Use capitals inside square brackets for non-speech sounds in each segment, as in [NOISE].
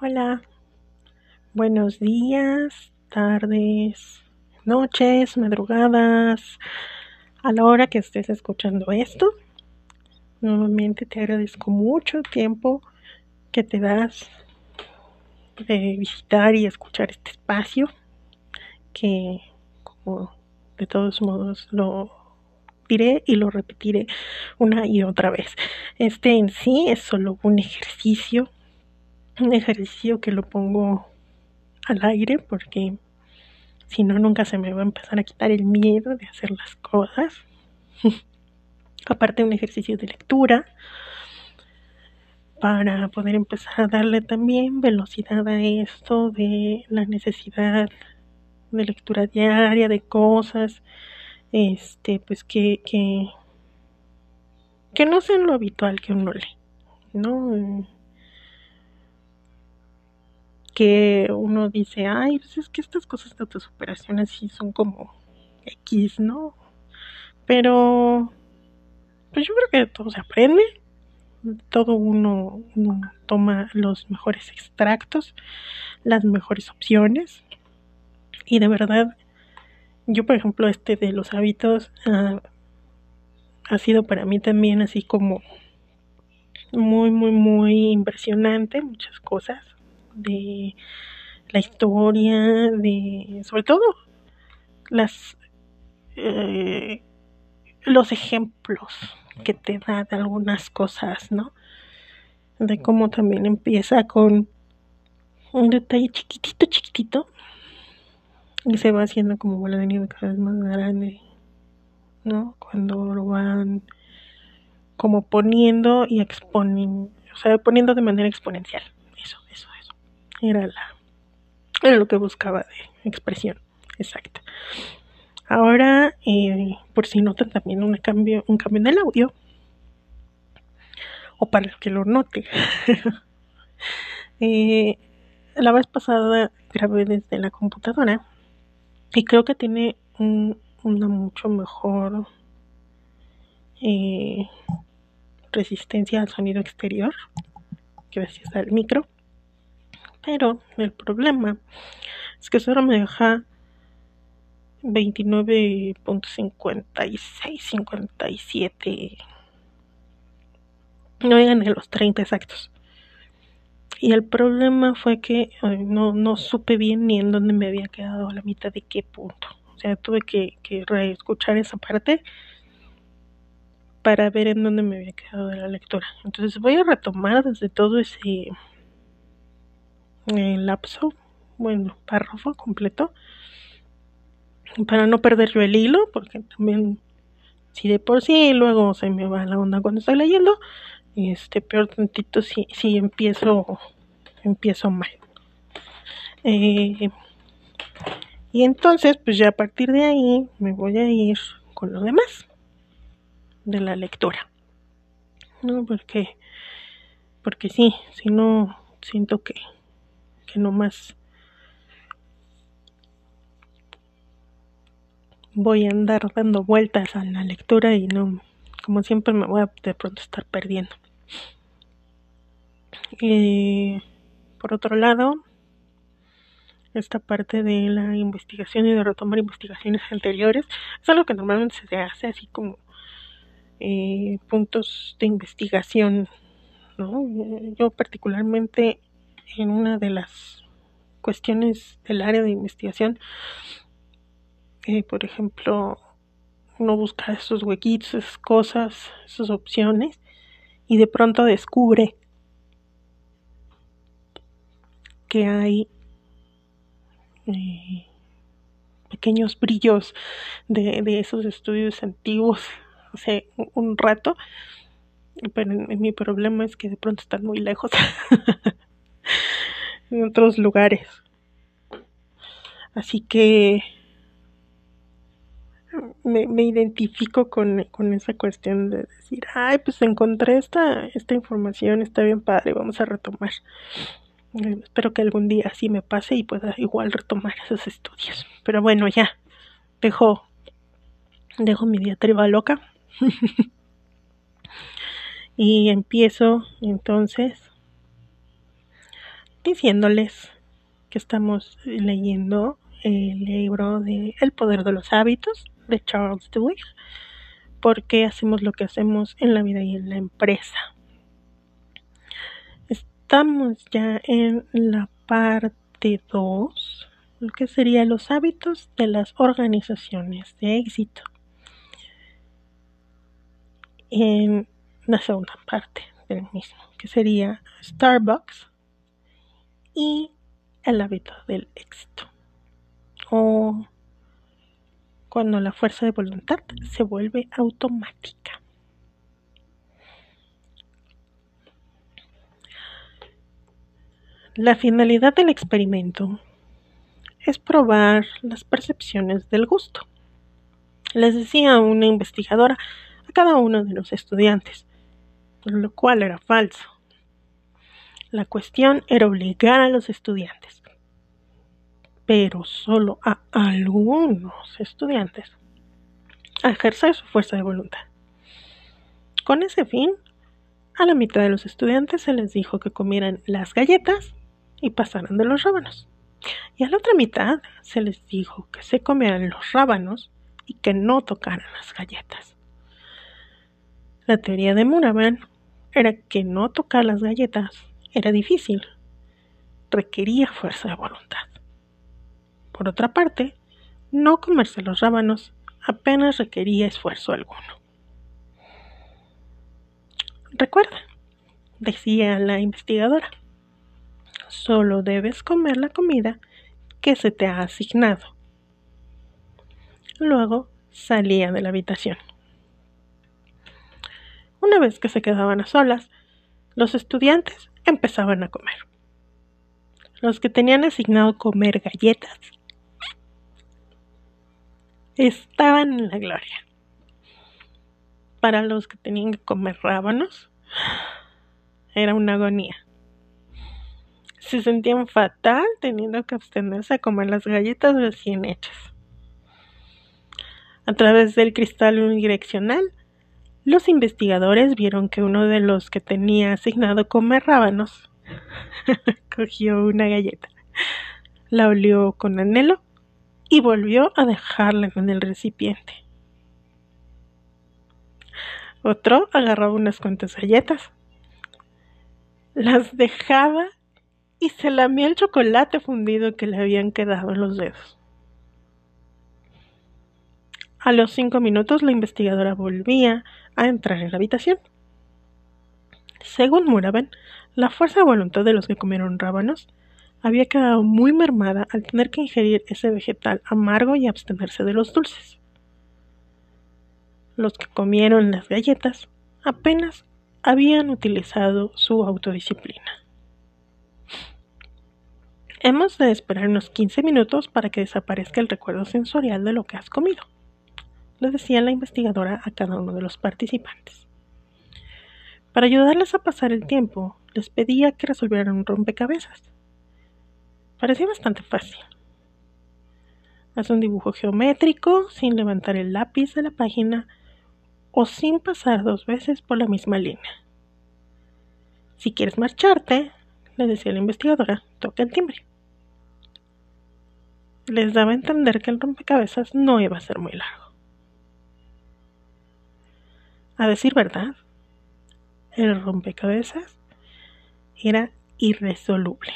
Hola, buenos días, tardes, noches, madrugadas, a la hora que estés escuchando esto. Nuevamente te agradezco mucho el tiempo que te das de visitar y escuchar este espacio que como de todos modos lo diré y lo repetiré una y otra vez. Este en sí es solo un ejercicio un ejercicio que lo pongo al aire porque si no nunca se me va a empezar a quitar el miedo de hacer las cosas. [LAUGHS] Aparte un ejercicio de lectura para poder empezar a darle también velocidad a esto de la necesidad de lectura diaria de cosas este pues que que que no sean lo habitual que uno lee no que uno dice, ay, pues es que estas cosas de autosuperación así son como X, ¿no? Pero, pues yo creo que todo se aprende, todo uno, toma los mejores extractos, las mejores opciones, y de verdad, yo por ejemplo, este de los hábitos uh, ha sido para mí también así como muy, muy, muy impresionante, muchas cosas de la historia, de sobre todo las eh, los ejemplos que te da de algunas cosas, ¿no? De cómo también empieza con un detalle chiquitito, chiquitito, y se va haciendo como bola de nieve cada vez más grande, ¿no? Cuando lo van como poniendo y exponiendo, o sea, poniendo de manera exponencial. Era la era lo que buscaba de expresión exacta. Ahora, eh, por si notan también un cambio, un cambio en el audio, o para el que lo note, [LAUGHS] eh, la vez pasada grabé desde la computadora y creo que tiene un, una mucho mejor eh, resistencia al sonido exterior gracias al micro pero el problema es que solo me deja 29.56, 57. No llegan a los 30 exactos. Y el problema fue que no, no supe bien ni en dónde me había quedado la mitad de qué punto. O sea, tuve que, que reescuchar esa parte para ver en dónde me había quedado de la lectura. Entonces voy a retomar desde todo ese el lapso, bueno, párrafo completo, para no perder yo el hilo, porque también si de por sí luego se me va la onda cuando estoy leyendo, este peor tantito si, si empiezo empiezo mal. Eh, y entonces, pues ya a partir de ahí me voy a ir con lo demás de la lectura. No, porque porque sí, si no siento que que más voy a andar dando vueltas a la lectura y no, como siempre me voy a de pronto estar perdiendo. y por otro lado, esta parte de la investigación y de retomar investigaciones anteriores es algo que normalmente se hace así como eh, puntos de investigación, ¿no? Yo particularmente en una de las cuestiones del área de investigación, eh, por ejemplo, uno busca esos huequitos, esas cosas, esas opciones, y de pronto descubre que hay eh, pequeños brillos de, de, esos estudios antiguos hace un rato, pero mi problema es que de pronto están muy lejos. [LAUGHS] [LAUGHS] en otros lugares. Así que me, me identifico con, con, esa cuestión de decir, ay, pues encontré esta, esta información, está bien padre, vamos a retomar. Eh, espero que algún día así me pase y pueda igual retomar esos estudios. Pero bueno, ya, dejo, dejo mi diatriba loca. [LAUGHS] y empiezo entonces diciéndoles que estamos leyendo el libro de El poder de los hábitos de Charles Duhigg, por qué hacemos lo que hacemos en la vida y en la empresa. Estamos ya en la parte 2, lo que sería los hábitos de las organizaciones de éxito. En la segunda parte del mismo, que sería Starbucks y el hábito del éxito. O cuando la fuerza de voluntad se vuelve automática. La finalidad del experimento es probar las percepciones del gusto. Les decía una investigadora a cada uno de los estudiantes, lo cual era falso. La cuestión era obligar a los estudiantes, pero solo a algunos estudiantes, a ejercer su fuerza de voluntad. Con ese fin, a la mitad de los estudiantes se les dijo que comieran las galletas y pasaran de los rábanos. Y a la otra mitad se les dijo que se comieran los rábanos y que no tocaran las galletas. La teoría de Muraban era que no tocar las galletas era difícil, requería fuerza de voluntad. Por otra parte, no comerse los rábanos apenas requería esfuerzo alguno. Recuerda, decía la investigadora, solo debes comer la comida que se te ha asignado. Luego salía de la habitación. Una vez que se quedaban a solas, los estudiantes empezaban a comer. Los que tenían asignado comer galletas estaban en la gloria. Para los que tenían que comer rábanos, era una agonía. Se sentían fatal teniendo que abstenerse a comer las galletas recién hechas. A través del cristal unidireccional los investigadores vieron que uno de los que tenía asignado comer rábanos [LAUGHS] cogió una galleta, la olió con anhelo y volvió a dejarla en el recipiente. Otro agarraba unas cuantas galletas, las dejaba y se lamía el chocolate fundido que le habían quedado en los dedos. A los cinco minutos la investigadora volvía a entrar en la habitación. Según Muraben, la fuerza de voluntad de los que comieron rábanos había quedado muy mermada al tener que ingerir ese vegetal amargo y abstenerse de los dulces. Los que comieron las galletas apenas habían utilizado su autodisciplina. Hemos de esperar unos 15 minutos para que desaparezca el recuerdo sensorial de lo que has comido le decía la investigadora a cada uno de los participantes. Para ayudarles a pasar el tiempo, les pedía que resolvieran un rompecabezas. Parecía bastante fácil. Haz un dibujo geométrico sin levantar el lápiz de la página o sin pasar dos veces por la misma línea. Si quieres marcharte, le decía la investigadora, toca el timbre. Les daba a entender que el rompecabezas no iba a ser muy largo. A decir verdad, el rompecabezas era irresoluble.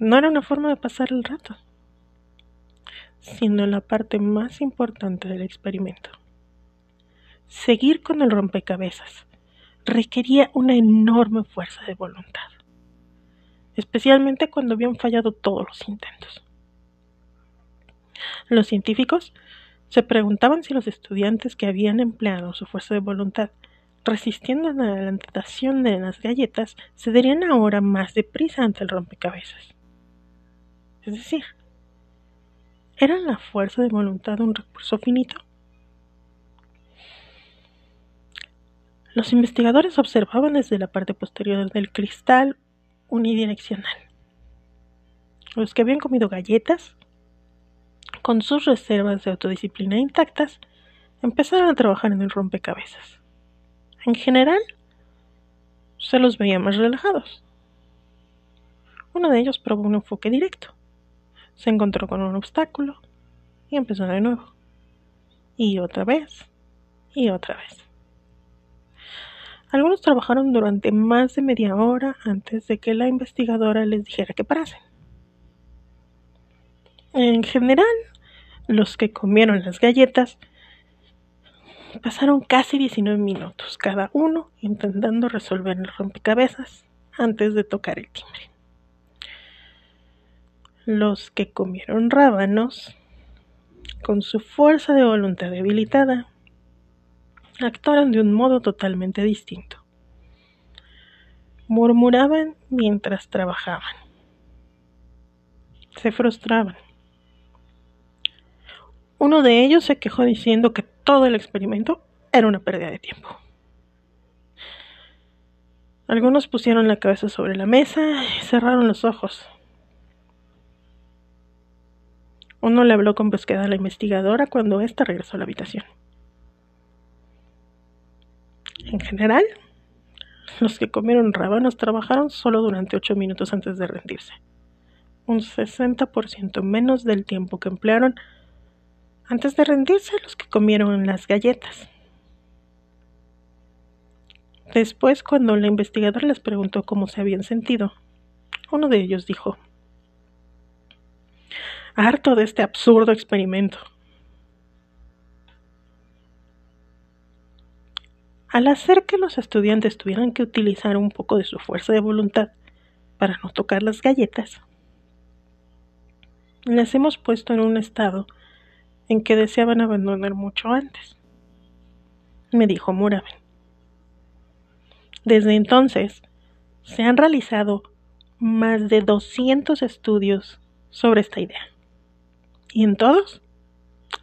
No era una forma de pasar el rato, sino la parte más importante del experimento. Seguir con el rompecabezas requería una enorme fuerza de voluntad, especialmente cuando habían fallado todos los intentos. Los científicos se preguntaban si los estudiantes que habían empleado su fuerza de voluntad resistiendo a la tentación de las galletas se darían ahora más deprisa ante el rompecabezas. Es decir, ¿era la fuerza de voluntad un recurso finito? Los investigadores observaban desde la parte posterior del cristal unidireccional. Los que habían comido galletas con sus reservas de autodisciplina intactas, empezaron a trabajar en el rompecabezas. En general, se los veía más relajados. Uno de ellos probó un enfoque directo. Se encontró con un obstáculo y empezó de nuevo. Y otra vez. Y otra vez. Algunos trabajaron durante más de media hora antes de que la investigadora les dijera que parasen. En general, los que comieron las galletas pasaron casi 19 minutos cada uno intentando resolver el rompecabezas antes de tocar el timbre. Los que comieron rábanos, con su fuerza de voluntad debilitada, actuaron de un modo totalmente distinto. Murmuraban mientras trabajaban. Se frustraban. Uno de ellos se quejó diciendo que todo el experimento era una pérdida de tiempo. Algunos pusieron la cabeza sobre la mesa y cerraron los ojos. Uno le habló con búsqueda a la investigadora cuando ésta regresó a la habitación. En general, los que comieron rábanos trabajaron solo durante ocho minutos antes de rendirse, un 60% menos del tiempo que emplearon antes de rendirse los que comieron las galletas. Después, cuando la investigadora les preguntó cómo se habían sentido, uno de ellos dijo, harto de este absurdo experimento. Al hacer que los estudiantes tuvieran que utilizar un poco de su fuerza de voluntad para no tocar las galletas, les hemos puesto en un estado en que deseaban abandonar mucho antes, me dijo Muraben. Desde entonces, se han realizado más de 200 estudios sobre esta idea, y en todos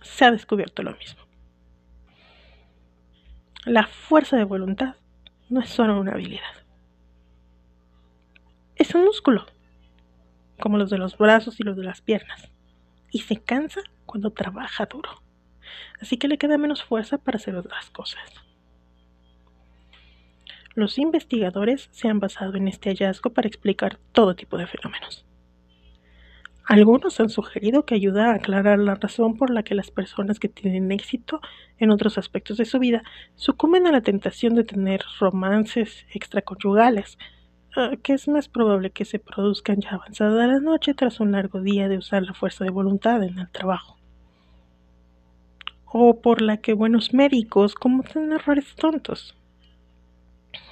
se ha descubierto lo mismo. La fuerza de voluntad no es solo una habilidad. Es un músculo, como los de los brazos y los de las piernas, y se cansa cuando trabaja duro. Así que le queda menos fuerza para hacer otras cosas. Los investigadores se han basado en este hallazgo para explicar todo tipo de fenómenos. Algunos han sugerido que ayuda a aclarar la razón por la que las personas que tienen éxito en otros aspectos de su vida sucumben a la tentación de tener romances extraconyugales, que es más probable que se produzcan ya avanzada la noche tras un largo día de usar la fuerza de voluntad en el trabajo. O por la que buenos médicos cometen errores tontos,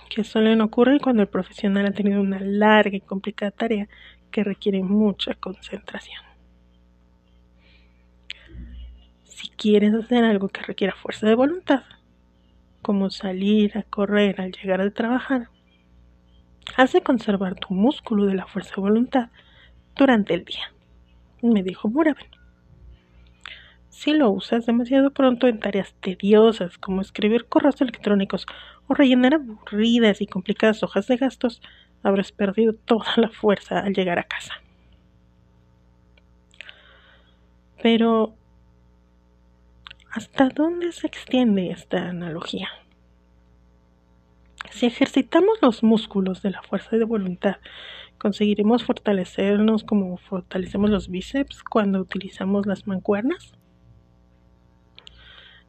que suelen ocurrir cuando el profesional ha tenido una larga y complicada tarea que requiere mucha concentración. Si quieres hacer algo que requiera fuerza de voluntad, como salir a correr al llegar a trabajar, has de conservar tu músculo de la fuerza de voluntad durante el día, me dijo Muraben. Si lo usas demasiado pronto en tareas tediosas como escribir correos electrónicos o rellenar aburridas y complicadas hojas de gastos, habrás perdido toda la fuerza al llegar a casa. Pero, ¿hasta dónde se extiende esta analogía? Si ejercitamos los músculos de la fuerza de voluntad, ¿conseguiremos fortalecernos como fortalecemos los bíceps cuando utilizamos las mancuernas?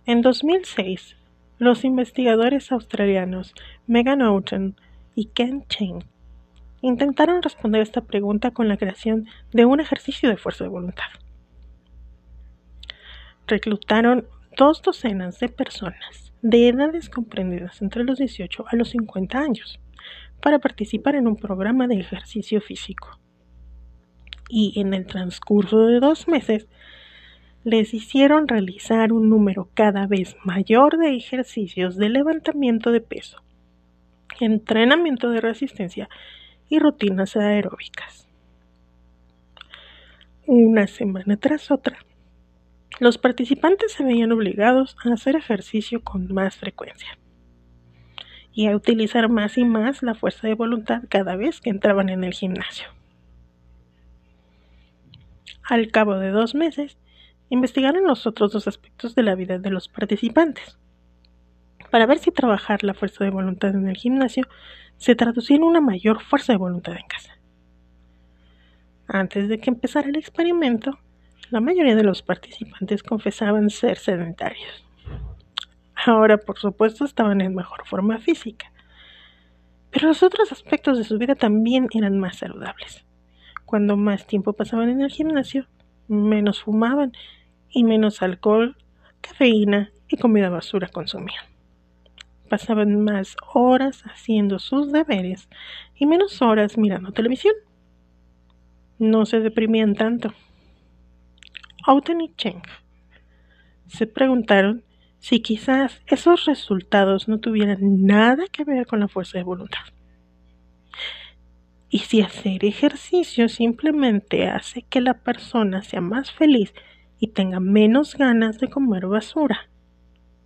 En 2006, los investigadores australianos Megan Outen y Ken Cheng intentaron responder esta pregunta con la creación de un ejercicio de fuerza de voluntad. Reclutaron dos docenas de personas de edades comprendidas entre los 18 a los 50 años para participar en un programa de ejercicio físico. Y en el transcurso de dos meses les hicieron realizar un número cada vez mayor de ejercicios de levantamiento de peso, entrenamiento de resistencia y rutinas aeróbicas. Una semana tras otra, los participantes se veían obligados a hacer ejercicio con más frecuencia y a utilizar más y más la fuerza de voluntad cada vez que entraban en el gimnasio. Al cabo de dos meses, investigaron los otros dos aspectos de la vida de los participantes para ver si trabajar la fuerza de voluntad en el gimnasio se traducía en una mayor fuerza de voluntad en casa. Antes de que empezara el experimento, la mayoría de los participantes confesaban ser sedentarios. Ahora, por supuesto, estaban en mejor forma física, pero los otros aspectos de su vida también eran más saludables. Cuando más tiempo pasaban en el gimnasio, menos fumaban y menos alcohol, cafeína y comida basura consumían. Pasaban más horas haciendo sus deberes y menos horas mirando televisión. No se deprimían tanto. Auten y Cheng se preguntaron si quizás esos resultados no tuvieran nada que ver con la fuerza de voluntad. Y si hacer ejercicio simplemente hace que la persona sea más feliz y tenga menos ganas de comer basura.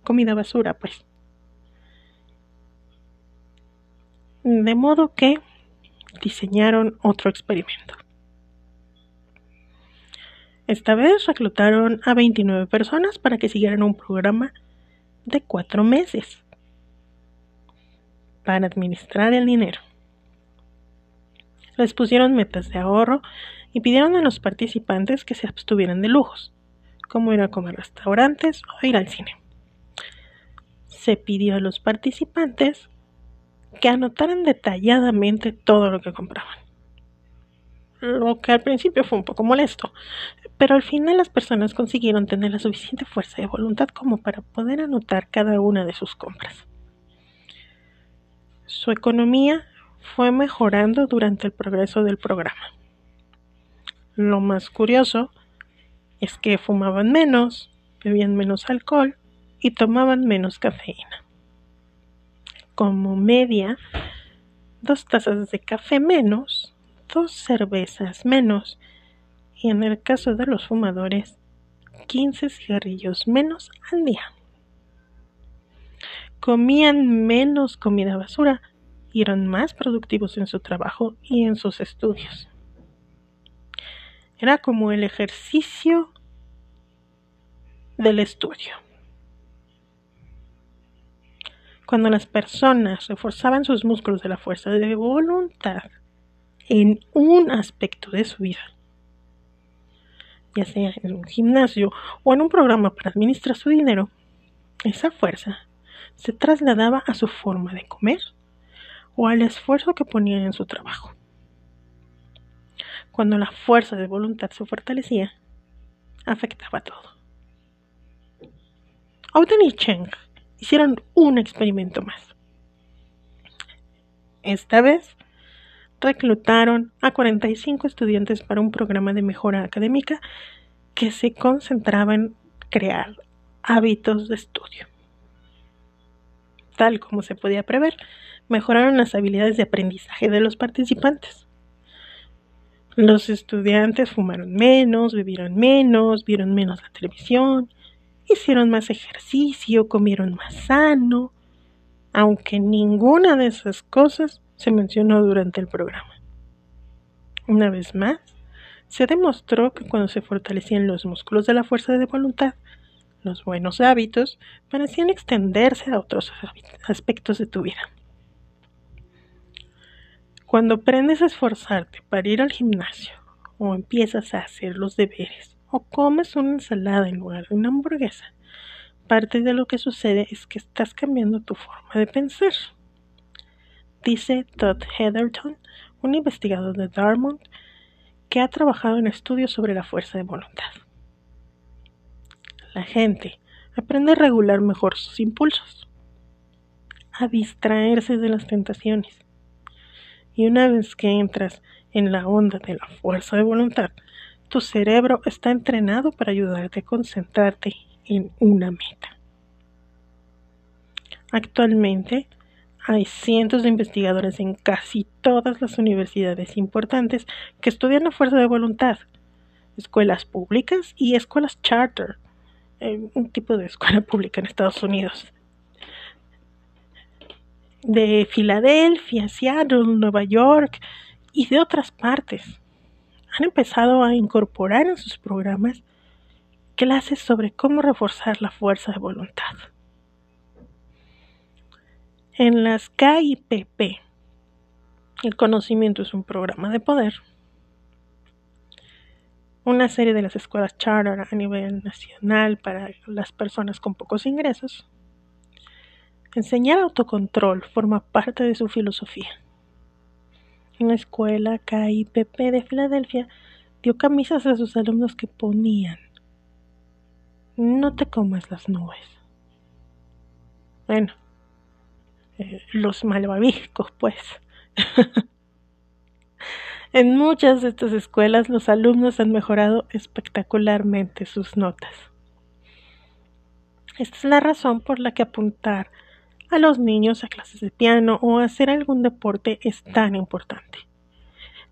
Comida basura, pues. De modo que diseñaron otro experimento. Esta vez reclutaron a 29 personas para que siguieran un programa de cuatro meses para administrar el dinero. Les pusieron metas de ahorro y pidieron a los participantes que se abstuvieran de lujos, como ir a comer restaurantes o ir al cine. Se pidió a los participantes que anotaran detalladamente todo lo que compraban. Lo que al principio fue un poco molesto, pero al final las personas consiguieron tener la suficiente fuerza de voluntad como para poder anotar cada una de sus compras. Su economía fue mejorando durante el progreso del programa. Lo más curioso es que fumaban menos, bebían menos alcohol y tomaban menos cafeína. Como media, dos tazas de café menos, dos cervezas menos y en el caso de los fumadores, 15 cigarrillos menos al día. Comían menos comida basura y eran más productivos en su trabajo y en sus estudios. Era como el ejercicio del estudio. Cuando las personas reforzaban sus músculos de la fuerza de voluntad en un aspecto de su vida, ya sea en un gimnasio o en un programa para administrar su dinero, esa fuerza se trasladaba a su forma de comer o al esfuerzo que ponían en su trabajo. Cuando la fuerza de voluntad se fortalecía, afectaba todo. Auden y Cheng hicieron un experimento más. Esta vez reclutaron a 45 estudiantes para un programa de mejora académica que se concentraba en crear hábitos de estudio. Tal como se podía prever, mejoraron las habilidades de aprendizaje de los participantes. Los estudiantes fumaron menos, bebieron menos, vieron menos la televisión, hicieron más ejercicio, comieron más sano, aunque ninguna de esas cosas se mencionó durante el programa. Una vez más, se demostró que cuando se fortalecían los músculos de la fuerza de voluntad, los buenos hábitos parecían extenderse a otros aspectos de tu vida. Cuando aprendes a esforzarte para ir al gimnasio, o empiezas a hacer los deberes, o comes una ensalada en lugar de una hamburguesa, parte de lo que sucede es que estás cambiando tu forma de pensar dice Todd Heatherton, un investigador de Dartmouth que ha trabajado en estudios sobre la fuerza de voluntad. La gente aprende a regular mejor sus impulsos, a distraerse de las tentaciones. Y una vez que entras en la onda de la fuerza de voluntad, tu cerebro está entrenado para ayudarte a concentrarte en una meta. Actualmente, hay cientos de investigadores en casi todas las universidades importantes que estudian la fuerza de voluntad, escuelas públicas y escuelas charter, eh, un tipo de escuela [LAUGHS] pública en Estados Unidos. De Filadelfia, Seattle, Nueva York y de otras partes. Han empezado a incorporar en sus programas clases sobre cómo reforzar la fuerza de voluntad. En las KIPP, el conocimiento es un programa de poder. Una serie de las escuelas charter a nivel nacional para las personas con pocos ingresos. Enseñar autocontrol forma parte de su filosofía. En la escuela KIPP de Filadelfia dio camisas a sus alumnos que ponían no te comas las nubes. Bueno, los malvaviscos, pues. [LAUGHS] en muchas de estas escuelas los alumnos han mejorado espectacularmente sus notas. Esta es la razón por la que apuntar a los niños a clases de piano o hacer algún deporte es tan importante.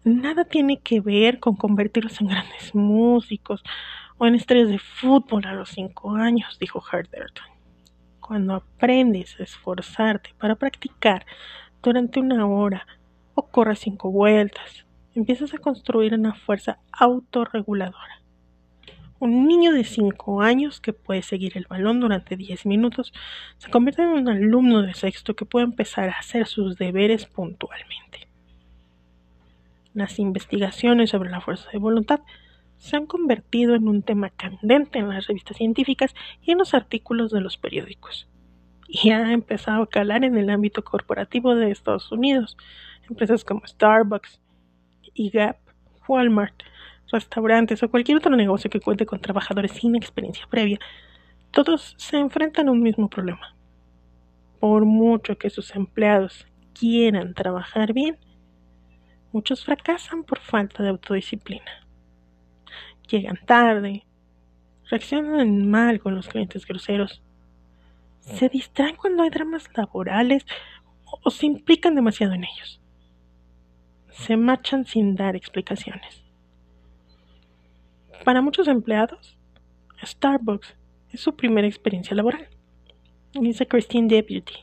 Nada tiene que ver con convertirlos en grandes músicos o en estrellas de fútbol a los cinco años, dijo Herderton. Cuando aprendes a esforzarte para practicar durante una hora o corres cinco vueltas, empiezas a construir una fuerza autorreguladora. Un niño de 5 años que puede seguir el balón durante 10 minutos se convierte en un alumno de sexto que puede empezar a hacer sus deberes puntualmente. Las investigaciones sobre la fuerza de voluntad se han convertido en un tema candente en las revistas científicas y en los artículos de los periódicos. Y ha empezado a calar en el ámbito corporativo de Estados Unidos. Empresas como Starbucks y Gap, Walmart, restaurantes o cualquier otro negocio que cuente con trabajadores sin experiencia previa, todos se enfrentan a un mismo problema. Por mucho que sus empleados quieran trabajar bien, muchos fracasan por falta de autodisciplina. Llegan tarde, reaccionan mal con los clientes groseros, se distraen cuando hay dramas laborales o se implican demasiado en ellos. Se marchan sin dar explicaciones. Para muchos empleados, Starbucks es su primera experiencia laboral, dice Christine Deputy,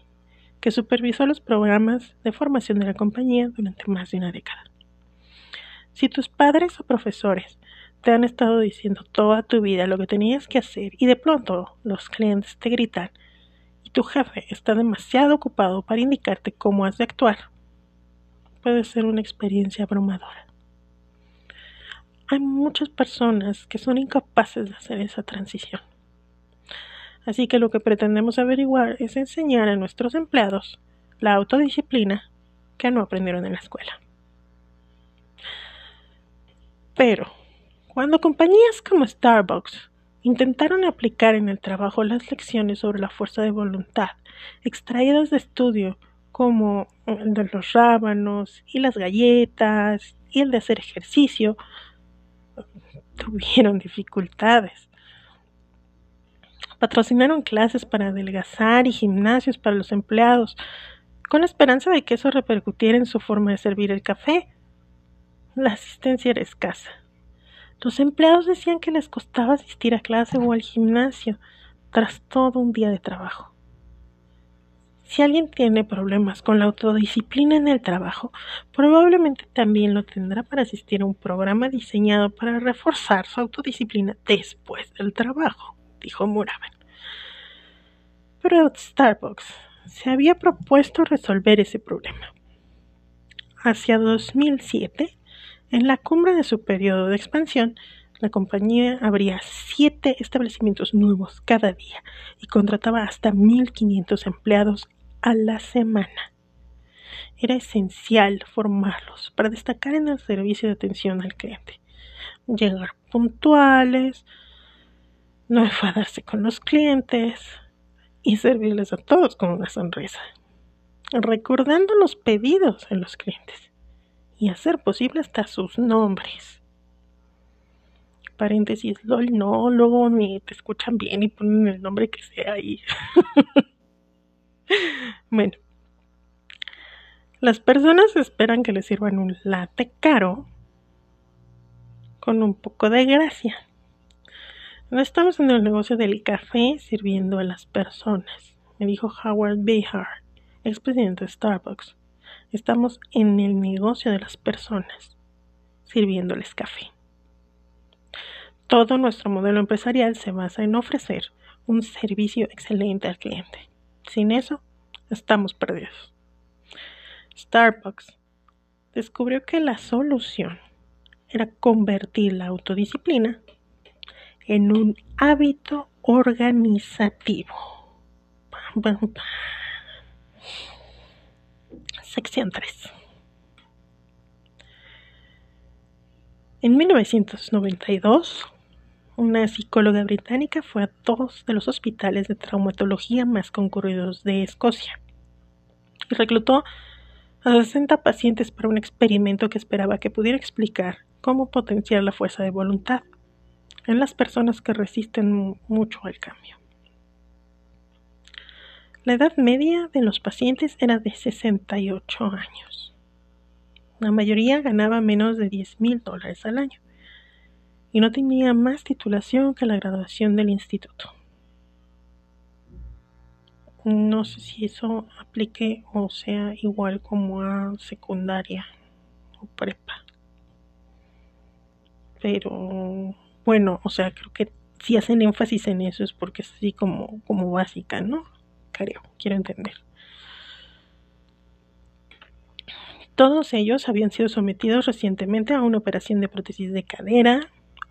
que supervisó los programas de formación de la compañía durante más de una década. Si tus padres o profesores te han estado diciendo toda tu vida lo que tenías que hacer y de pronto los clientes te gritan y tu jefe está demasiado ocupado para indicarte cómo has de actuar, puede ser una experiencia abrumadora hay muchas personas que son incapaces de hacer esa transición. Así que lo que pretendemos averiguar es enseñar a nuestros empleados la autodisciplina que no aprendieron en la escuela. Pero, cuando compañías como Starbucks intentaron aplicar en el trabajo las lecciones sobre la fuerza de voluntad extraídas de estudio como el de los rábanos y las galletas y el de hacer ejercicio, tuvieron dificultades. Patrocinaron clases para adelgazar y gimnasios para los empleados, con la esperanza de que eso repercutiera en su forma de servir el café. La asistencia era escasa. Los empleados decían que les costaba asistir a clase o al gimnasio tras todo un día de trabajo. Si alguien tiene problemas con la autodisciplina en el trabajo, probablemente también lo tendrá para asistir a un programa diseñado para reforzar su autodisciplina después del trabajo, dijo Muraben. Pero Starbucks se había propuesto resolver ese problema. Hacia 2007, en la cumbre de su periodo de expansión, la compañía abría siete establecimientos nuevos cada día y contrataba hasta 1.500 empleados a la semana. Era esencial formarlos para destacar en el servicio de atención al cliente, llegar puntuales, no enfadarse con los clientes y servirles a todos con una sonrisa, recordando los pedidos de los clientes y hacer posible hasta sus nombres. Paréntesis, LOL, no, luego ni te escuchan bien y ponen el nombre que sea ahí. [LAUGHS] Bueno, las personas esperan que les sirvan un latte caro con un poco de gracia. No estamos en el negocio del café sirviendo a las personas, me dijo Howard Behar, expresidente de Starbucks. Estamos en el negocio de las personas, sirviéndoles café. Todo nuestro modelo empresarial se basa en ofrecer un servicio excelente al cliente. Sin eso, estamos perdidos. Starbucks descubrió que la solución era convertir la autodisciplina en un hábito organizativo. Sección 3. En 1992, una psicóloga británica fue a dos de los hospitales de traumatología más concurridos de Escocia y reclutó a 60 pacientes para un experimento que esperaba que pudiera explicar cómo potenciar la fuerza de voluntad en las personas que resisten mucho al cambio. La edad media de los pacientes era de 68 años. La mayoría ganaba menos de 10 mil dólares al año y no tenía más titulación que la graduación del instituto. No sé si eso aplique o sea igual como a secundaria o prepa. Pero bueno, o sea, creo que si hacen énfasis en eso es porque es así como, como básica, ¿no? Quiero entender. Todos ellos habían sido sometidos recientemente a una operación de prótesis de cadera,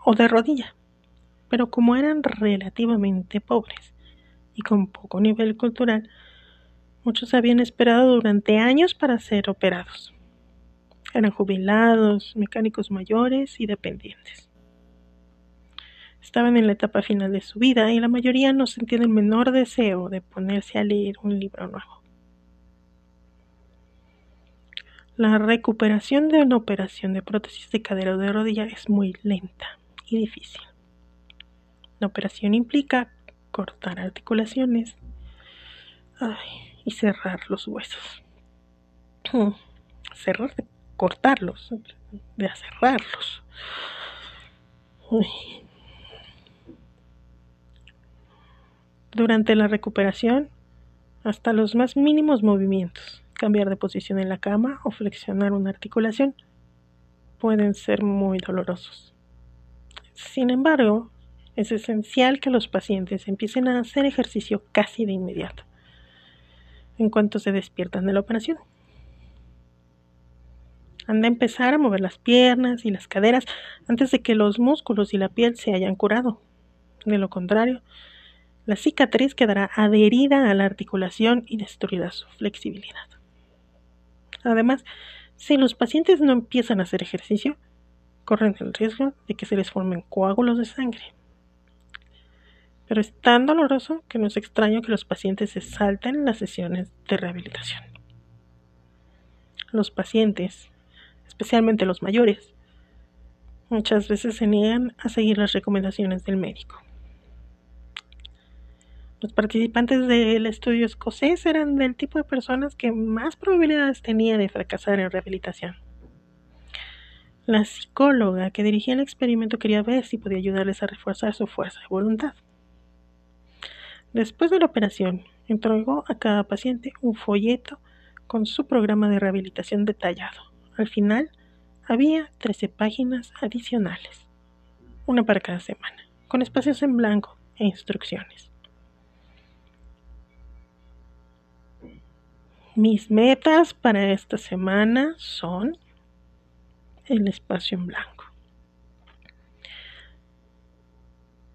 o de rodilla, pero como eran relativamente pobres y con poco nivel cultural, muchos habían esperado durante años para ser operados. Eran jubilados, mecánicos mayores y dependientes. Estaban en la etapa final de su vida y la mayoría no sentían el menor deseo de ponerse a leer un libro nuevo. La recuperación de una operación de prótesis de cadera o de rodilla es muy lenta y difícil. La operación implica cortar articulaciones y cerrar los huesos. [CLEARS THROAT] Cerrar, cortarlos, de cerrarlos. Durante la recuperación, hasta los más mínimos movimientos, cambiar de posición en la cama o flexionar una articulación, pueden ser muy dolorosos. Sin embargo, es esencial que los pacientes empiecen a hacer ejercicio casi de inmediato, en cuanto se despiertan de la operación. Han de empezar a mover las piernas y las caderas antes de que los músculos y la piel se hayan curado. De lo contrario, la cicatriz quedará adherida a la articulación y destruirá su flexibilidad. Además, si los pacientes no empiezan a hacer ejercicio, corren el riesgo de que se les formen coágulos de sangre. Pero es tan doloroso que no es extraño que los pacientes se salten las sesiones de rehabilitación. Los pacientes, especialmente los mayores, muchas veces se niegan a seguir las recomendaciones del médico. Los participantes del estudio escocés eran del tipo de personas que más probabilidades tenía de fracasar en rehabilitación. La psicóloga que dirigía el experimento quería ver si podía ayudarles a reforzar su fuerza de voluntad. Después de la operación, entregó a cada paciente un folleto con su programa de rehabilitación detallado. Al final, había 13 páginas adicionales, una para cada semana, con espacios en blanco e instrucciones. Mis metas para esta semana son el espacio en blanco.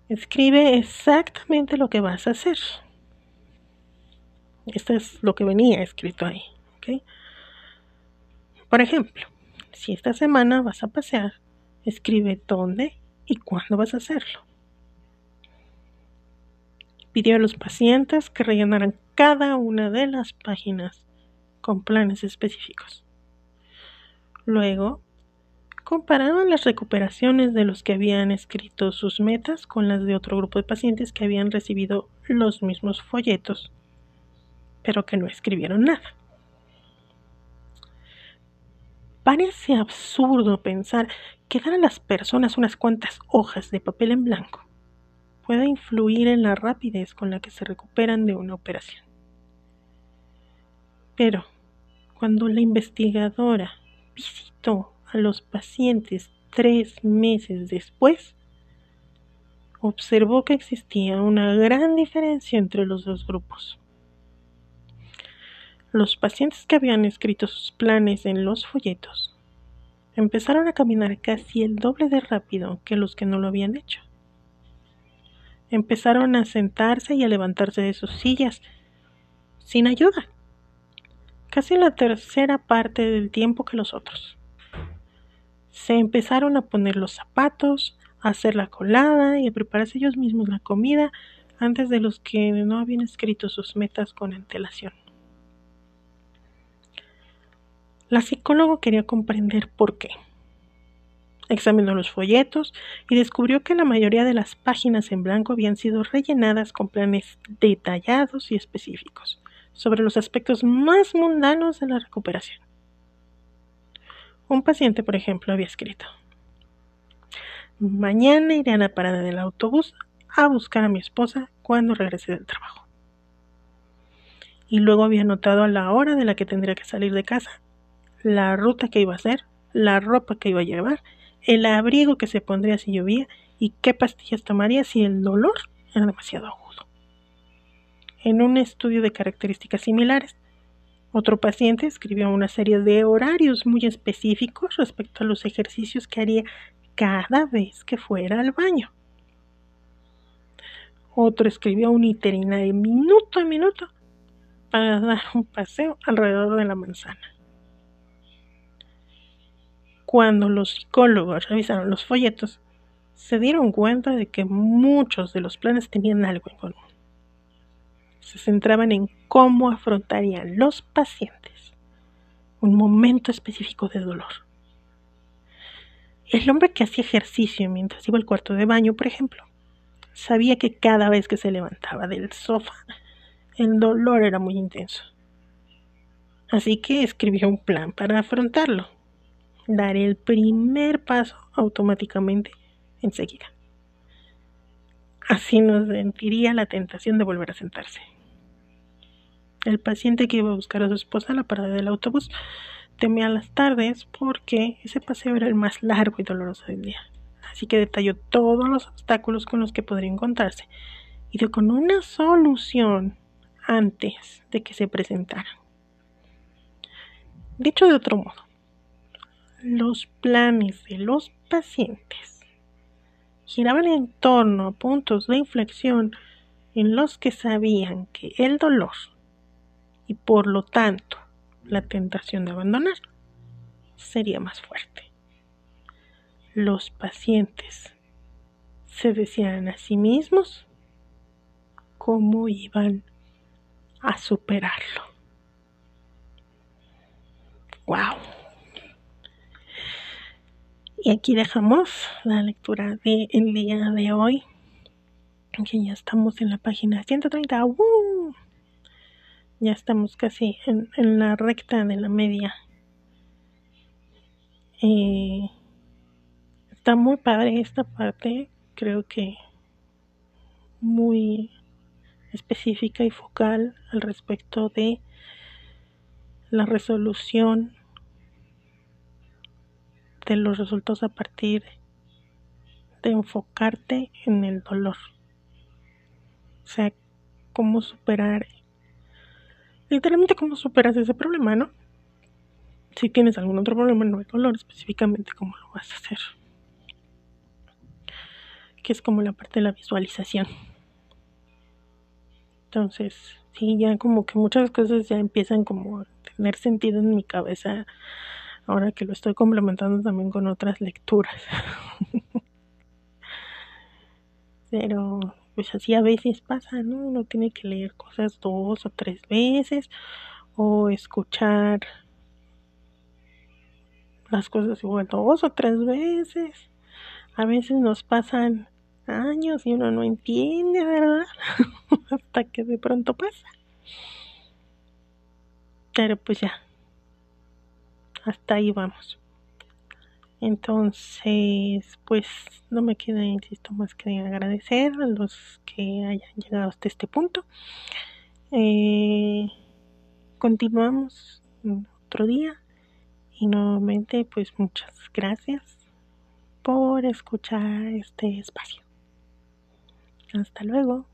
Escribe exactamente lo que vas a hacer. Esto es lo que venía escrito ahí. Por ejemplo, si esta semana vas a pasear, escribe dónde y cuándo vas a hacerlo. Pidió a los pacientes que rellenaran cada una de las páginas con planes específicos. Luego, comparaban las recuperaciones de los que habían escrito sus metas con las de otro grupo de pacientes que habían recibido los mismos folletos, pero que no escribieron nada. Parece absurdo pensar que dar a las personas unas cuantas hojas de papel en blanco pueda influir en la rapidez con la que se recuperan de una operación. Pero, cuando la investigadora visitó a los pacientes tres meses después, observó que existía una gran diferencia entre los dos grupos. Los pacientes que habían escrito sus planes en los folletos empezaron a caminar casi el doble de rápido que los que no lo habían hecho. Empezaron a sentarse y a levantarse de sus sillas sin ayuda, casi la tercera parte del tiempo que los otros. Se empezaron a poner los zapatos, a hacer la colada y a prepararse ellos mismos la comida antes de los que no habían escrito sus metas con antelación. La psicóloga quería comprender por qué. Examinó los folletos y descubrió que la mayoría de las páginas en blanco habían sido rellenadas con planes detallados y específicos sobre los aspectos más mundanos de la recuperación. Un paciente, por ejemplo, había escrito, Mañana iré a la parada del autobús a buscar a mi esposa cuando regrese del trabajo. Y luego había anotado a la hora de la que tendría que salir de casa la ruta que iba a hacer, la ropa que iba a llevar, el abrigo que se pondría si llovía y qué pastillas tomaría si el dolor era demasiado agudo. En un estudio de características similares, otro paciente escribió una serie de horarios muy específicos respecto a los ejercicios que haría cada vez que fuera al baño. Otro escribió un itinerario minuto a minuto para dar un paseo alrededor de la manzana. Cuando los psicólogos revisaron los folletos, se dieron cuenta de que muchos de los planes tenían algo en común. Se centraban en cómo afrontarían los pacientes un momento específico de dolor. El hombre que hacía ejercicio mientras iba al cuarto de baño, por ejemplo, sabía que cada vez que se levantaba del sofá, el dolor era muy intenso. Así que escribió un plan para afrontarlo dar el primer paso automáticamente enseguida. Así nos sentiría la tentación de volver a sentarse. El paciente que iba a buscar a su esposa a la parada del autobús temía las tardes porque ese paseo era el más largo y doloroso del día. Así que detalló todos los obstáculos con los que podría encontrarse y dio con una solución antes de que se presentaran. Dicho de otro modo, los planes de los pacientes giraban en torno a puntos de inflexión en los que sabían que el dolor y por lo tanto la tentación de abandonar sería más fuerte. Los pacientes se decían a sí mismos cómo iban a superarlo. ¡Wow! Y aquí dejamos la lectura del el día de hoy. Que ya estamos en la página 130. Ya estamos casi en, la recta de la media. Eh, está muy padre esta parte. Creo que muy específica y focal al respecto de la resolución de los resultados a partir de enfocarte en el dolor. O sea, cómo superar, literalmente cómo superas ese problema, ¿no? Si tienes algún otro problema, no el dolor, específicamente cómo lo vas a hacer. Que es como la parte de la visualización. Entonces, sí, ya como que muchas cosas ya empiezan como a tener sentido en mi cabeza ahora que lo estoy complementando también con otras lecturas. [LAUGHS] Pero pues así a veces pasa, ¿no? Uno tiene que leer cosas dos o tres veces o escuchar las cosas igual dos o tres veces. A veces nos pasan años y uno no entiende, ¿verdad? [LAUGHS] Hasta que de pronto pasa. Pero pues ya, hasta ahí vamos. Entonces, pues no me queda, insisto, más que agradecer a los que hayan llegado hasta este punto. Eh, continuamos otro día y nuevamente, pues muchas gracias por escuchar este espacio. Hasta luego.